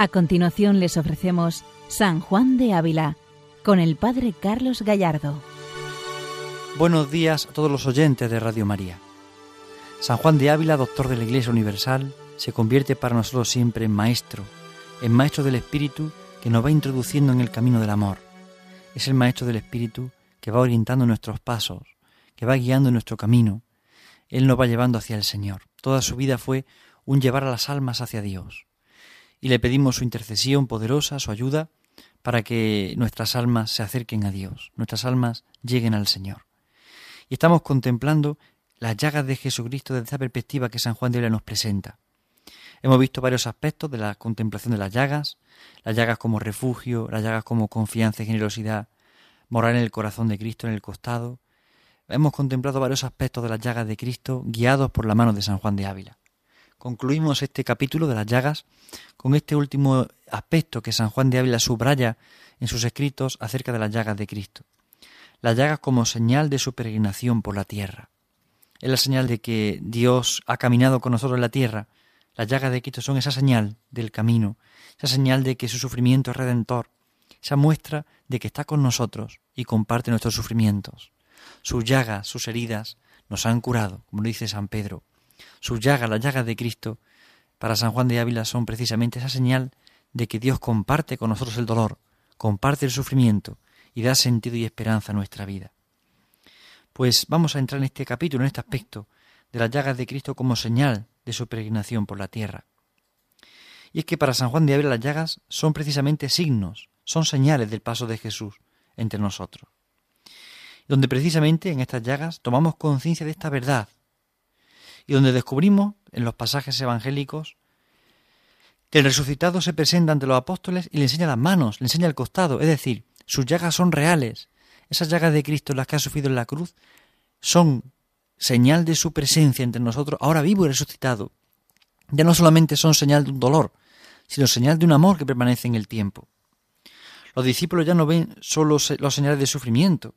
A continuación les ofrecemos San Juan de Ávila con el Padre Carlos Gallardo. Buenos días a todos los oyentes de Radio María. San Juan de Ávila, doctor de la Iglesia Universal, se convierte para nosotros siempre en maestro, en maestro del Espíritu que nos va introduciendo en el camino del amor. Es el maestro del Espíritu que va orientando nuestros pasos, que va guiando nuestro camino. Él nos va llevando hacia el Señor. Toda su vida fue un llevar a las almas hacia Dios y le pedimos su intercesión poderosa, su ayuda, para que nuestras almas se acerquen a Dios, nuestras almas lleguen al Señor. Y estamos contemplando las llagas de Jesucristo desde esa perspectiva que San Juan de Ávila nos presenta. Hemos visto varios aspectos de la contemplación de las llagas, las llagas como refugio, las llagas como confianza y generosidad, morar en el corazón de Cristo, en el costado. Hemos contemplado varios aspectos de las llagas de Cristo guiados por la mano de San Juan de Ávila concluimos este capítulo de las llagas con este último aspecto que San Juan de Ávila subraya en sus escritos acerca de las llagas de Cristo. Las llagas como señal de su peregrinación por la tierra. Es la señal de que Dios ha caminado con nosotros en la tierra. Las llagas de Cristo son esa señal del camino, esa señal de que su sufrimiento es redentor, esa muestra de que está con nosotros y comparte nuestros sufrimientos. Sus llagas, sus heridas, nos han curado, como dice San Pedro, sus llagas, las llagas de Cristo, para San Juan de Ávila son precisamente esa señal de que Dios comparte con nosotros el dolor, comparte el sufrimiento y da sentido y esperanza a nuestra vida. Pues vamos a entrar en este capítulo, en este aspecto de las llagas de Cristo como señal de su peregrinación por la tierra. Y es que para San Juan de Ávila las llagas son precisamente signos, son señales del paso de Jesús entre nosotros. Donde precisamente en estas llagas tomamos conciencia de esta verdad, y donde descubrimos en los pasajes evangélicos que el resucitado se presenta ante los apóstoles y le enseña las manos, le enseña el costado, es decir, sus llagas son reales. Esas llagas de Cristo, las que ha sufrido en la cruz, son señal de su presencia entre nosotros, ahora vivo y resucitado. Ya no solamente son señal de un dolor, sino señal de un amor que permanece en el tiempo. Los discípulos ya no ven solo los señales de sufrimiento,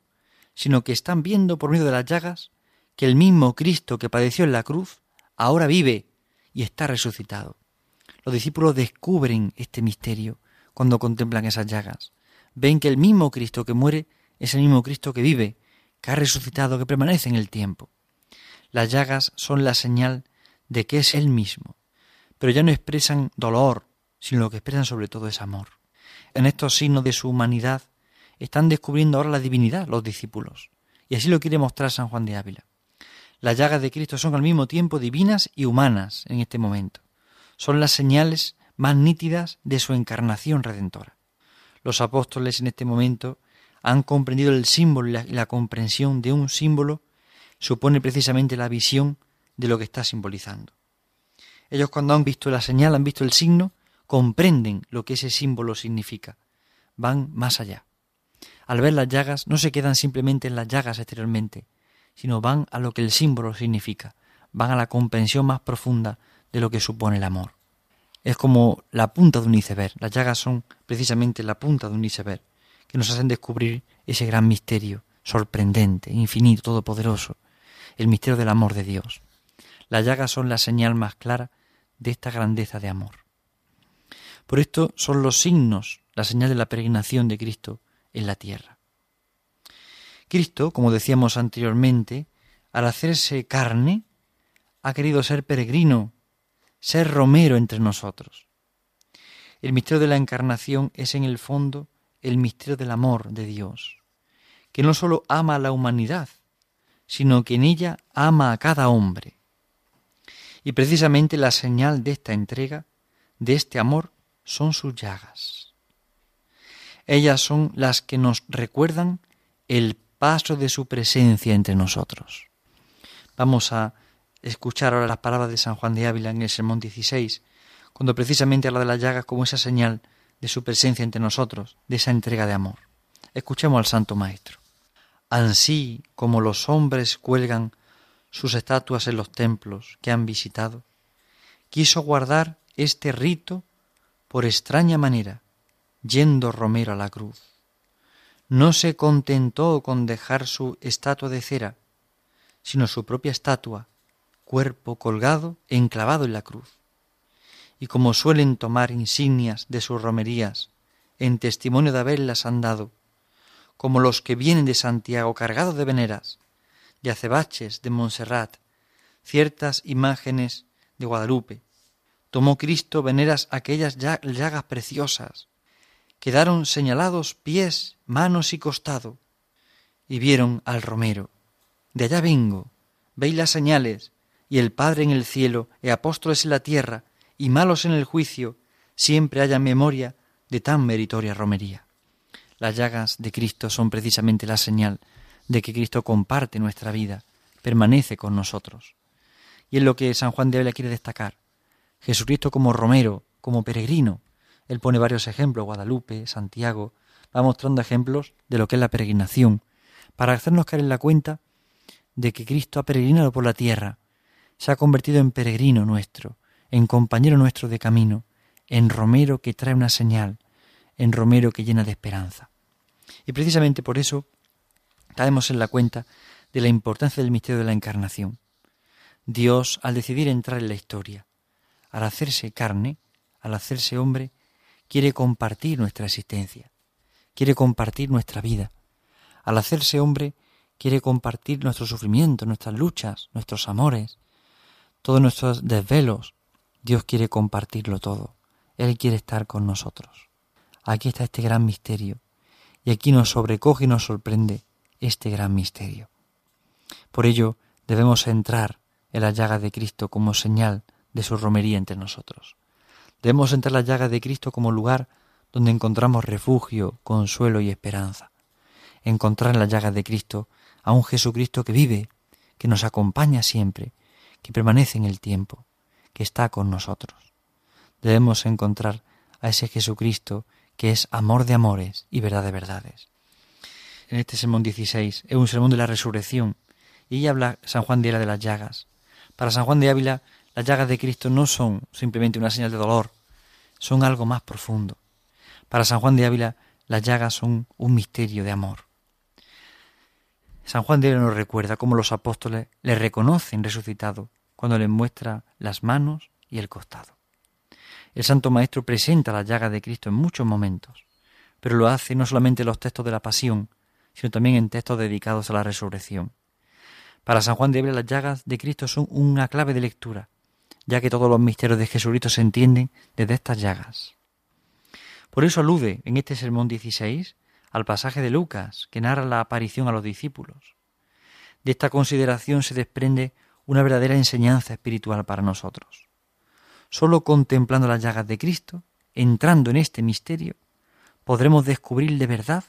sino que están viendo por medio de las llagas que el mismo Cristo que padeció en la cruz ahora vive y está resucitado. Los discípulos descubren este misterio cuando contemplan esas llagas. Ven que el mismo Cristo que muere es el mismo Cristo que vive, que ha resucitado, que permanece en el tiempo. Las llagas son la señal de que es Él mismo, pero ya no expresan dolor, sino lo que expresan sobre todo es amor. En estos signos de su humanidad están descubriendo ahora la divinidad los discípulos, y así lo quiere mostrar San Juan de Ávila. Las llagas de Cristo son al mismo tiempo divinas y humanas en este momento. Son las señales más nítidas de su encarnación redentora. Los apóstoles en este momento han comprendido el símbolo y la, comprensión de un símbolo supone precisamente la visión de lo que está simbolizando. Ellos cuando han visto la señal, han visto el signo, comprenden lo que ese símbolo significa. Van más allá. Al ver las llagas no se quedan simplemente en las llagas exteriormente, sino van a lo que el símbolo significa, van a la comprensión más profunda de lo que supone el amor. Es como la punta de un iceberg, las llagas son precisamente la punta de un iceberg, que nos hacen descubrir ese gran misterio, sorprendente, infinito, todopoderoso, el misterio del amor de Dios. Las llagas son la señal más clara de esta grandeza de amor. Por esto son los signos, la señal de la peregrinación de Cristo en la tierra. Cristo, como decíamos anteriormente, al hacerse carne, ha querido ser peregrino, ser romero entre nosotros. El misterio de la encarnación es en el fondo el misterio del amor de Dios, que no sólo ama a la humanidad, sino que en ella ama a cada hombre. Y precisamente la señal de esta entrega, de este amor, son sus llagas. Ellas son las que nos recuerdan el paso de su presencia entre nosotros. Vamos a escuchar ahora las palabras de San Juan de Ávila en el Sermón 16, cuando precisamente habla de las llagas como esa señal de su presencia entre nosotros, de esa entrega de amor. Escuchemos al Santo Maestro. Ansí como los hombres cuelgan sus estatuas en los templos que han visitado, quiso guardar este rito por extraña manera, yendo Romero a la cruz no se contentó con dejar su estatua de cera, sino su propia estatua, cuerpo colgado, enclavado en la cruz. y como suelen tomar insignias de sus romerías, en testimonio de haberlas han dado, como los que vienen de Santiago cargados de veneras, de acebaches de Montserrat, ciertas imágenes de Guadalupe. Tomó Cristo veneras aquellas llagas preciosas, quedaron señalados pies, manos y costado, y vieron al Romero. De allá vengo, veis las señales, y el Padre en el cielo, y apóstoles en la tierra, y malos en el juicio, siempre haya memoria de tan meritoria romería. Las llagas de Cristo son precisamente la señal de que Cristo comparte nuestra vida, permanece con nosotros. Y es lo que San Juan de Ávila quiere destacar. Jesucristo como romero, como peregrino, él pone varios ejemplos, Guadalupe, Santiago, va mostrando ejemplos de lo que es la peregrinación, para hacernos caer en la cuenta de que Cristo ha peregrinado por la tierra, se ha convertido en peregrino nuestro, en compañero nuestro de camino, en romero que trae una señal, en romero que llena de esperanza. Y precisamente por eso caemos en la cuenta de la importancia del misterio de la encarnación. Dios, al decidir entrar en la historia, al hacerse carne, al hacerse hombre, quiere compartir nuestra existencia, quiere compartir nuestra vida. Al hacerse hombre, quiere compartir nuestros sufrimientos, nuestras luchas, nuestros amores, todos nuestros desvelos. Dios quiere compartirlo todo. Él quiere estar con nosotros. Aquí está este gran misterio. Y aquí nos sobrecoge y nos sorprende este gran misterio. Por ello debemos entrar en la llaga de Cristo como señal de su romería entre nosotros. Debemos entrar en la llaga de Cristo como lugar donde encontramos refugio, consuelo y esperanza. Encontrar en la llaga de Cristo a un Jesucristo que vive, que nos acompaña siempre, que permanece en el tiempo, que está con nosotros. Debemos encontrar a ese Jesucristo que es amor de amores y verdad de verdades. En este sermón 16 es un sermón de la resurrección y ella habla San Juan de Ávila de las llagas. Para San Juan de Ávila las llagas de Cristo no son simplemente una señal de dolor, son algo más profundo. Para San Juan de Ávila, las llagas son un misterio de amor. San Juan de Ávila nos recuerda cómo los apóstoles le reconocen resucitado cuando le muestra las manos y el costado. El Santo Maestro presenta las llagas de Cristo en muchos momentos, pero lo hace no solamente en los textos de la pasión, sino también en textos dedicados a la resurrección. Para San Juan de Ávila las llagas de Cristo son una clave de lectura, ya que todos los misterios de Jesucristo se entienden desde estas llagas. Por eso alude en este sermón 16 al pasaje de Lucas, que narra la aparición a los discípulos. De esta consideración se desprende una verdadera enseñanza espiritual para nosotros. Solo contemplando las llagas de Cristo, entrando en este misterio, podremos descubrir de verdad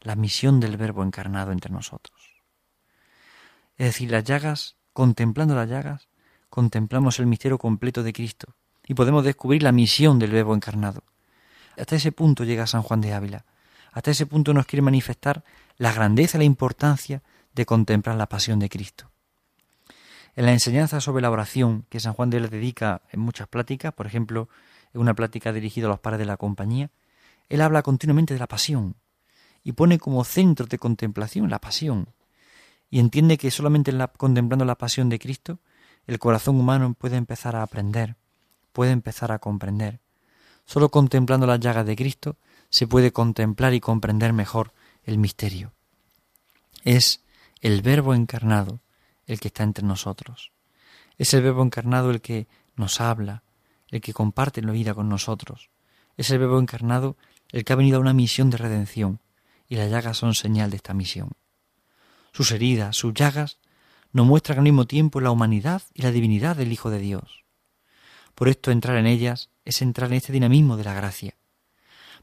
la misión del Verbo encarnado entre nosotros. Es decir, las llagas, contemplando las llagas, contemplamos el misterio completo de Cristo y podemos descubrir la misión del Verbo encarnado. Hasta ese punto llega San Juan de Ávila. Hasta ese punto nos quiere manifestar la grandeza y la importancia de contemplar la pasión de Cristo. En la enseñanza sobre la oración que San Juan de Ávila dedica en muchas pláticas, por ejemplo, en una plática dirigida a los padres de la compañía, él habla continuamente de la pasión y pone como centro de contemplación la pasión y entiende que solamente contemplando la pasión de Cristo el corazón humano puede empezar a aprender, puede empezar a comprender. Solo contemplando las llagas de Cristo se puede contemplar y comprender mejor el misterio. Es el Verbo encarnado el que está entre nosotros. Es el Verbo encarnado el que nos habla, el que comparte la vida con nosotros. Es el Verbo encarnado el que ha venido a una misión de redención, y las llagas son señal de esta misión. Sus heridas, sus llagas, nos muestran al mismo tiempo la humanidad y la divinidad del Hijo de Dios. Por esto entrar en ellas es entrar en este dinamismo de la gracia.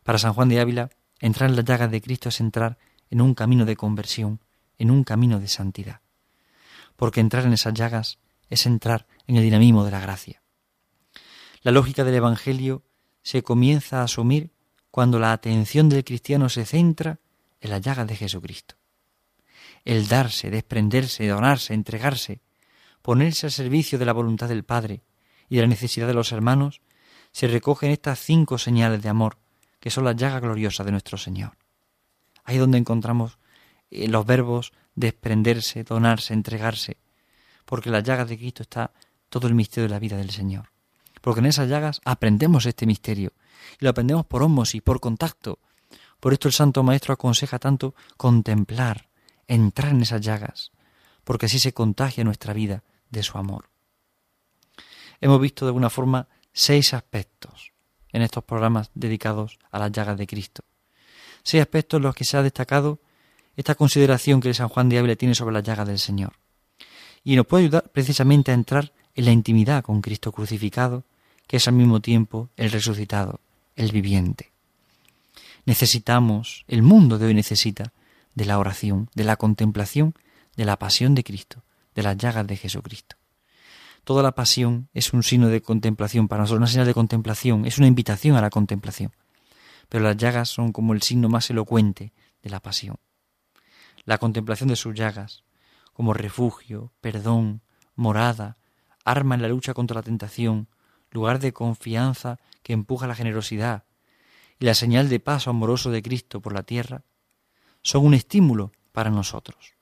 Para San Juan de Ávila, entrar en las llagas de Cristo es entrar en un camino de conversión, en un camino de santidad. Porque entrar en esas llagas es entrar en el dinamismo de la gracia. La lógica del Evangelio se comienza a asumir cuando la atención del cristiano se centra en las llagas de Jesucristo el darse, desprenderse, donarse, entregarse, ponerse al servicio de la voluntad del Padre y de la necesidad de los hermanos, se recogen estas cinco señales de amor, que son las llagas gloriosas de nuestro Señor. Ahí donde encontramos eh, los verbos desprenderse, donarse, entregarse, porque en las llagas de Cristo está todo el misterio de la vida del Señor. porque en esas llagas aprendemos este misterio y lo aprendemos por y por contacto. Por esto el Santo Maestro aconseja tanto contemplar, entrar en esas llagas, porque así se contagia nuestra vida de su amor. Hemos visto de alguna forma seis aspectos en estos programas dedicados a las llagas de Cristo. Seis aspectos en los que se ha destacado esta consideración que San Juan de Ávila tiene sobre las llagas del Señor. Y nos puede ayudar precisamente a entrar en la intimidad con Cristo crucificado, que es al mismo tiempo el resucitado, el viviente. Necesitamos, el mundo de hoy necesita de la oración, de la contemplación, de la pasión de Cristo, de las llagas de Jesucristo. Toda la pasión es un signo de contemplación para nosotros, una señal de contemplación, es una invitación a la contemplación. Pero las llagas son como el signo más elocuente de la pasión. La contemplación de sus llagas, como refugio, perdón, morada, arma en la lucha contra la tentación, lugar de confianza que empuja la generosidad, y la señal de paso amoroso de Cristo por la tierra, son un estímulo para nosotros,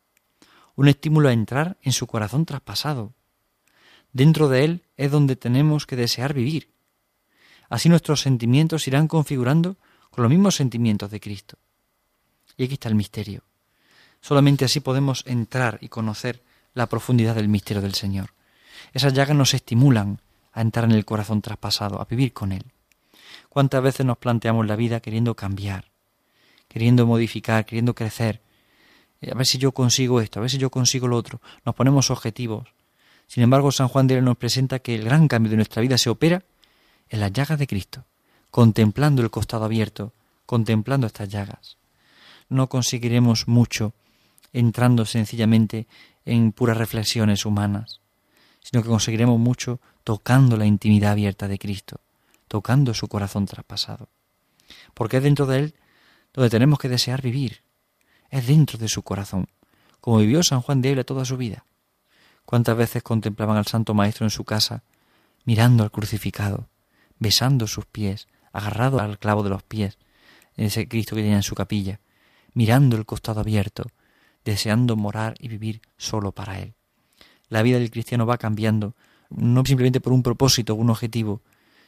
un estímulo a entrar en su corazón traspasado. Dentro de él es donde tenemos que desear vivir. Así nuestros sentimientos irán configurando con los mismos sentimientos de Cristo. Y aquí está el misterio. Solamente así podemos entrar y conocer la profundidad del misterio del Señor. Esas llagas nos estimulan a entrar en el corazón traspasado, a vivir con Él. ¿Cuántas veces nos planteamos la vida queriendo cambiar, queriendo modificar, queriendo crecer? A ver si yo consigo esto, a ver si yo consigo lo otro. Nos ponemos objetivos. Sin embargo, San Juan de Él nos presenta que el gran cambio de nuestra vida se opera en las llagas de Cristo, contemplando el costado abierto, contemplando estas llagas. No conseguiremos mucho entrando sencillamente en puras reflexiones humanas sino que conseguiremos mucho tocando la intimidad abierta de Cristo, tocando su corazón traspasado. Porque dentro de Él donde tenemos que desear vivir, es dentro de su corazón, como vivió San Juan de Ávila toda su vida. ¿Cuántas veces contemplaban al Santo Maestro en su casa, mirando al crucificado, besando sus pies, agarrado al clavo de los pies, ese Cristo que tenía en su capilla, mirando el costado abierto, deseando morar y vivir solo para Él? la vida del cristiano va cambiando, no simplemente por un propósito o un objetivo,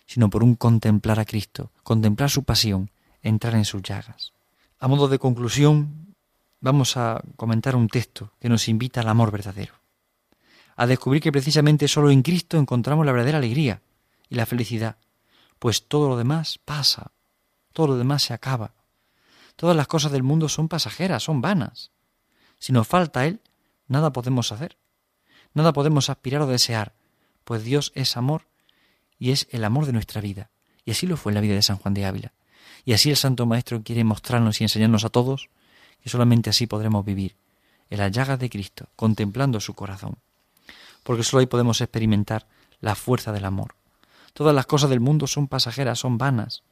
sino por un contemplar a Cristo, contemplar su pasión, entrar en sus llagas. A modo de conclusión, vamos a comentar un texto que nos invita al amor verdadero, a descubrir que precisamente solo en Cristo encontramos la verdadera alegría y la felicidad, pues todo lo demás pasa, todo lo demás se acaba. Todas las cosas del mundo son pasajeras, son vanas. Si nos falta Él, nada podemos hacer. Nada podemos aspirar o desear, pues Dios es amor y es el amor de nuestra vida. Y así lo fue en la vida de San Juan de Ávila. Y así el Santo Maestro quiere mostrarnos y enseñarnos a todos que solamente así podremos vivir, en las llagas de Cristo, contemplando su corazón. Porque solo ahí podemos experimentar la fuerza del amor. Todas las cosas del mundo son pasajeras, son vanas,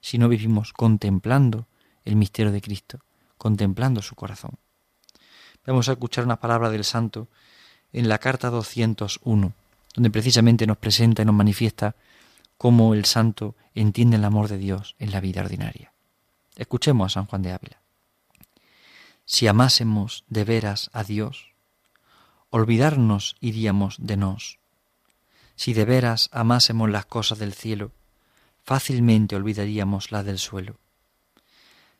si no vivimos contemplando el misterio de Cristo, contemplando su corazón. Vamos a escuchar una palabra del Santo en la carta 201, donde precisamente nos presenta y nos manifiesta cómo el santo entiende el amor de Dios en la vida ordinaria. Escuchemos a San Juan de Ávila. Si amásemos de veras a Dios, olvidarnos iríamos de nos. Si de veras amásemos las cosas del cielo, fácilmente olvidaríamos las del suelo.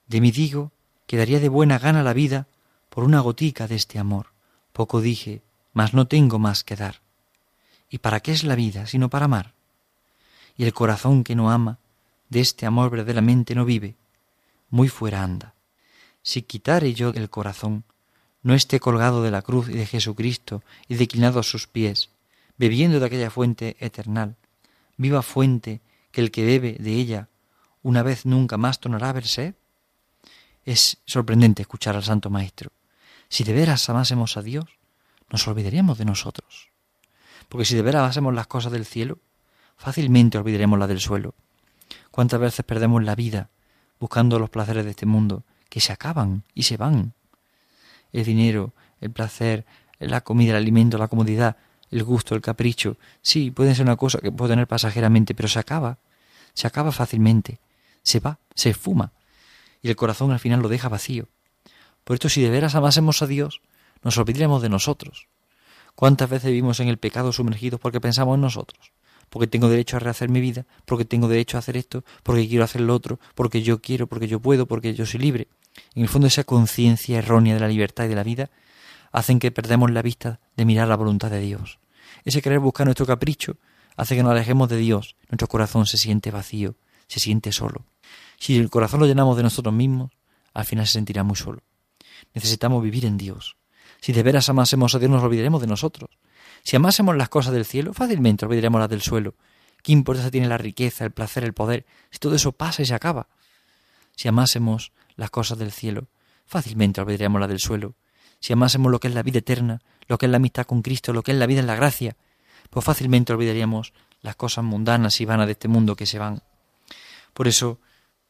De mí digo que daría de buena gana la vida por una gotica de este amor. Poco dije, mas no tengo más que dar. ¿Y para qué es la vida sino para amar? Y el corazón que no ama, de este amor verdaderamente no vive, muy fuera anda. Si quitare yo el corazón, no esté colgado de la cruz y de Jesucristo y declinado a sus pies, bebiendo de aquella fuente eternal, viva fuente que el que bebe de ella una vez nunca más tornará a verse? Es sorprendente escuchar al Santo Maestro. Si de veras amásemos a Dios, nos olvidaríamos de nosotros. Porque si de veras hacemos las cosas del cielo, fácilmente olvidaremos las del suelo. ¿Cuántas veces perdemos la vida buscando los placeres de este mundo que se acaban y se van? El dinero, el placer, la comida, el alimento, la comodidad, el gusto, el capricho, sí, pueden ser una cosa que puede tener pasajeramente, pero se acaba, se acaba fácilmente, se va, se esfuma, y el corazón al final lo deja vacío. Por esto, si de veras amásemos a Dios, nos olvidaremos de nosotros. ¿Cuántas veces vivimos en el pecado sumergidos porque pensamos en nosotros? Porque tengo derecho a rehacer mi vida, porque tengo derecho a hacer esto, porque quiero hacer lo otro, porque yo quiero, porque yo puedo, porque yo soy libre. En el fondo esa conciencia errónea de la libertad y de la vida hacen que perdamos la vista de mirar la voluntad de Dios. Ese querer buscar nuestro capricho hace que nos alejemos de Dios, nuestro corazón se siente vacío, se siente solo. Si el corazón lo llenamos de nosotros mismos, al final se sentirá muy solo. Necesitamos vivir en Dios. Si de veras amásemos a Dios, nos olvidaremos de nosotros. Si amásemos las cosas del cielo, fácilmente olvidaremos las del suelo. ¿Qué importancia tiene la riqueza, el placer, el poder, si todo eso pasa y se acaba? Si amásemos las cosas del cielo, fácilmente olvidaremos las del suelo. Si amásemos lo que es la vida eterna, lo que es la amistad con Cristo, lo que es la vida en la gracia, pues fácilmente olvidaríamos las cosas mundanas y vanas de este mundo que se van. Por eso,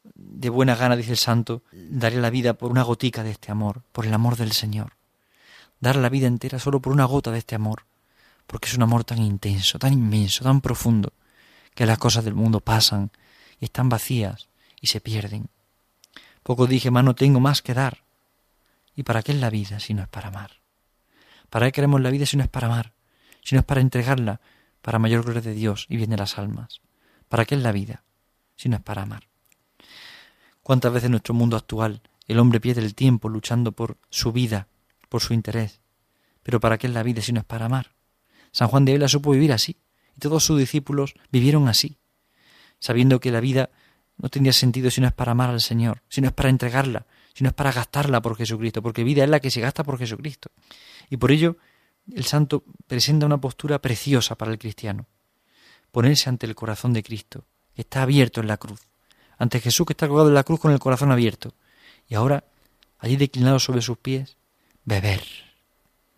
de buena gana, dice el santo, daré la vida por una gotica de este amor, por el amor del Señor. Dar la vida entera solo por una gota de este amor, porque es un amor tan intenso, tan inmenso, tan profundo, que las cosas del mundo pasan y están vacías y se pierden. Poco dije, más no tengo más que dar. ¿Y para qué es la vida si no es para amar? ¿Para qué queremos la vida si no es para amar? Si no es para entregarla para mayor gloria de Dios y bien de las almas. ¿Para qué es la vida si no es para amar? ¿Cuántas veces en nuestro mundo actual el hombre pierde el tiempo luchando por su vida, por su interés? Pero ¿para qué es la vida si no es para amar? San Juan de Ávila supo vivir así, y todos sus discípulos vivieron así, sabiendo que la vida no tendría sentido si no es para amar al Señor, si no es para entregarla, si no es para gastarla por Jesucristo, porque vida es la que se gasta por Jesucristo. Y por ello el santo presenta una postura preciosa para el cristiano, ponerse ante el corazón de Cristo, que está abierto en la cruz, ante Jesús que está colgado en la cruz con el corazón abierto, y ahora, allí declinado sobre sus pies, beber,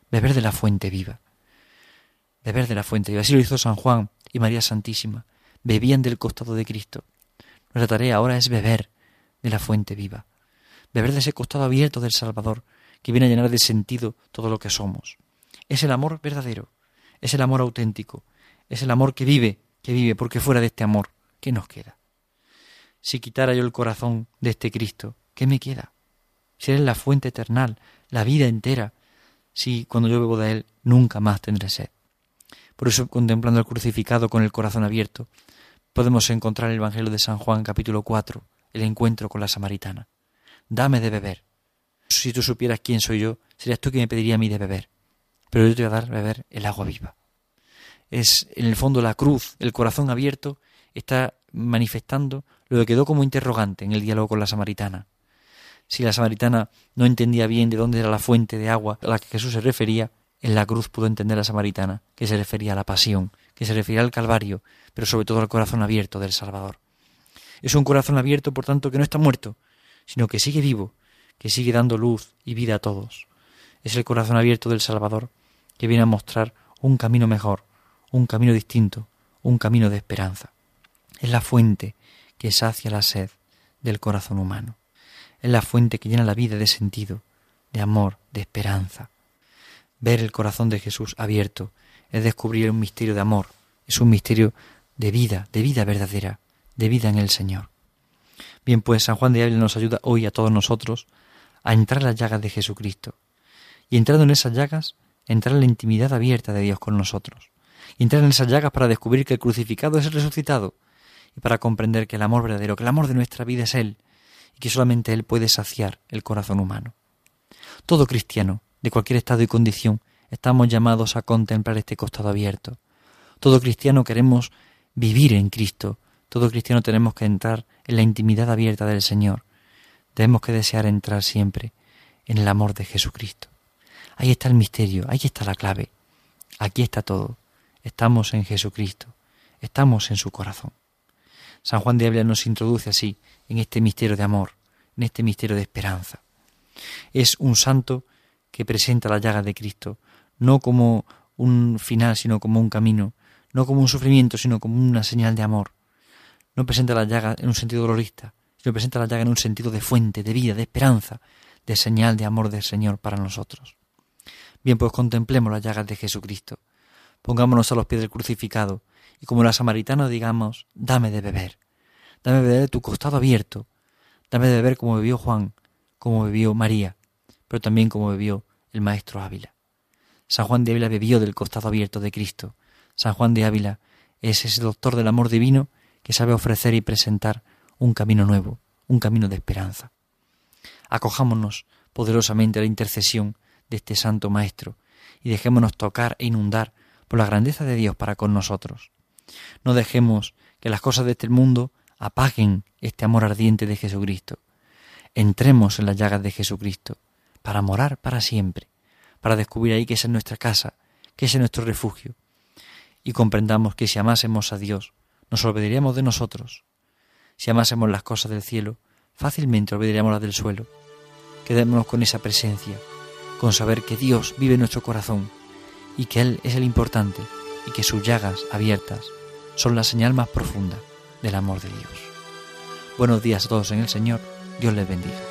beber de la fuente viva, beber de la fuente viva. Así lo hizo San Juan y María Santísima, bebían del costado de Cristo. Nuestra tarea ahora es beber de la fuente viva, beber de ese costado abierto del Salvador, que viene a llenar de sentido todo lo que somos. Es el amor verdadero, es el amor auténtico, es el amor que vive, que vive, porque fuera de este amor, ¿qué nos queda? Si quitara yo el corazón de este Cristo, ¿qué me queda? Si Él es la fuente eternal, la vida entera, si cuando yo bebo de Él nunca más tendré sed. Por eso, contemplando al crucificado con el corazón abierto, podemos encontrar en el Evangelio de San Juan capítulo 4, el encuentro con la samaritana. Dame de beber. Si tú supieras quién soy yo, serías tú quien me pediría a mí de beber. Pero yo te voy a dar beber el agua viva. Es en el fondo la cruz, el corazón abierto, está manifestando lo que quedó como interrogante en el diálogo con la samaritana. Si la samaritana no entendía bien de dónde era la fuente de agua a la que Jesús se refería, en la cruz pudo entender la samaritana que se refería a la pasión, que se refería al Calvario, pero sobre todo al corazón abierto del Salvador. Es un corazón abierto, por tanto, que no está muerto, sino que sigue vivo, que sigue dando luz y vida a todos. Es el corazón abierto del Salvador que viene a mostrar un camino mejor, un camino distinto, un camino de esperanza. Es la fuente que sacia la sed del corazón humano. Es la fuente que llena la vida de sentido, de amor, de esperanza. Ver el corazón de Jesús abierto es descubrir un misterio de amor, es un misterio de vida, de vida verdadera, de vida en el Señor. Bien, pues San Juan de Ávila nos ayuda hoy a todos nosotros a entrar en las llagas de Jesucristo. Y entrando en esas llagas, entrar en la intimidad abierta de Dios con nosotros. Y entrar en esas llagas para descubrir que el crucificado es el resucitado, y para comprender que el amor verdadero, que el amor de nuestra vida es Él, y que solamente Él puede saciar el corazón humano. Todo cristiano, de cualquier estado y condición, estamos llamados a contemplar este costado abierto. Todo cristiano queremos vivir en Cristo, todo cristiano tenemos que entrar en la intimidad abierta del Señor. Tenemos que desear entrar siempre en el amor de Jesucristo. Ahí está el misterio, ahí está la clave. Aquí está todo. Estamos en Jesucristo, estamos en su corazón. San Juan de Ávila nos introduce así en este misterio de amor, en este misterio de esperanza. Es un santo que presenta la llaga de Cristo, no como un final, sino como un camino, no como un sufrimiento, sino como una señal de amor. No presenta la llaga en un sentido dolorista, sino presenta la llaga en un sentido de fuente, de vida, de esperanza, de señal de amor del Señor para nosotros. Bien, pues contemplemos las llagas de Jesucristo. Pongámonos a los pies del crucificado y como la samaritana digamos, dame de beber, dame de beber de tu costado abierto, dame de beber como bebió Juan, como bebió María, pero también como bebió el maestro Ávila. San Juan de Ávila bebió del costado abierto de Cristo. San Juan de Ávila es ese doctor del amor divino que sabe ofrecer y presentar un camino nuevo, un camino de esperanza. Acojámonos poderosamente a la intercesión de este Santo Maestro y dejémonos tocar e inundar por la grandeza de Dios para con nosotros. No dejemos que las cosas de este mundo apaguen este amor ardiente de Jesucristo. Entremos en las llagas de Jesucristo para morar para siempre, para descubrir ahí que esa es nuestra casa, que ese es nuestro refugio, y comprendamos que si amásemos a Dios, nos olvidaríamos de nosotros. Si amásemos las cosas del cielo, fácilmente olvidaríamos las del suelo. Quedémonos con esa presencia, con saber que Dios vive en nuestro corazón y que Él es el importante y que sus llagas abiertas son la señal más profunda del amor de Dios. Buenos días a todos en el Señor, Dios les bendiga.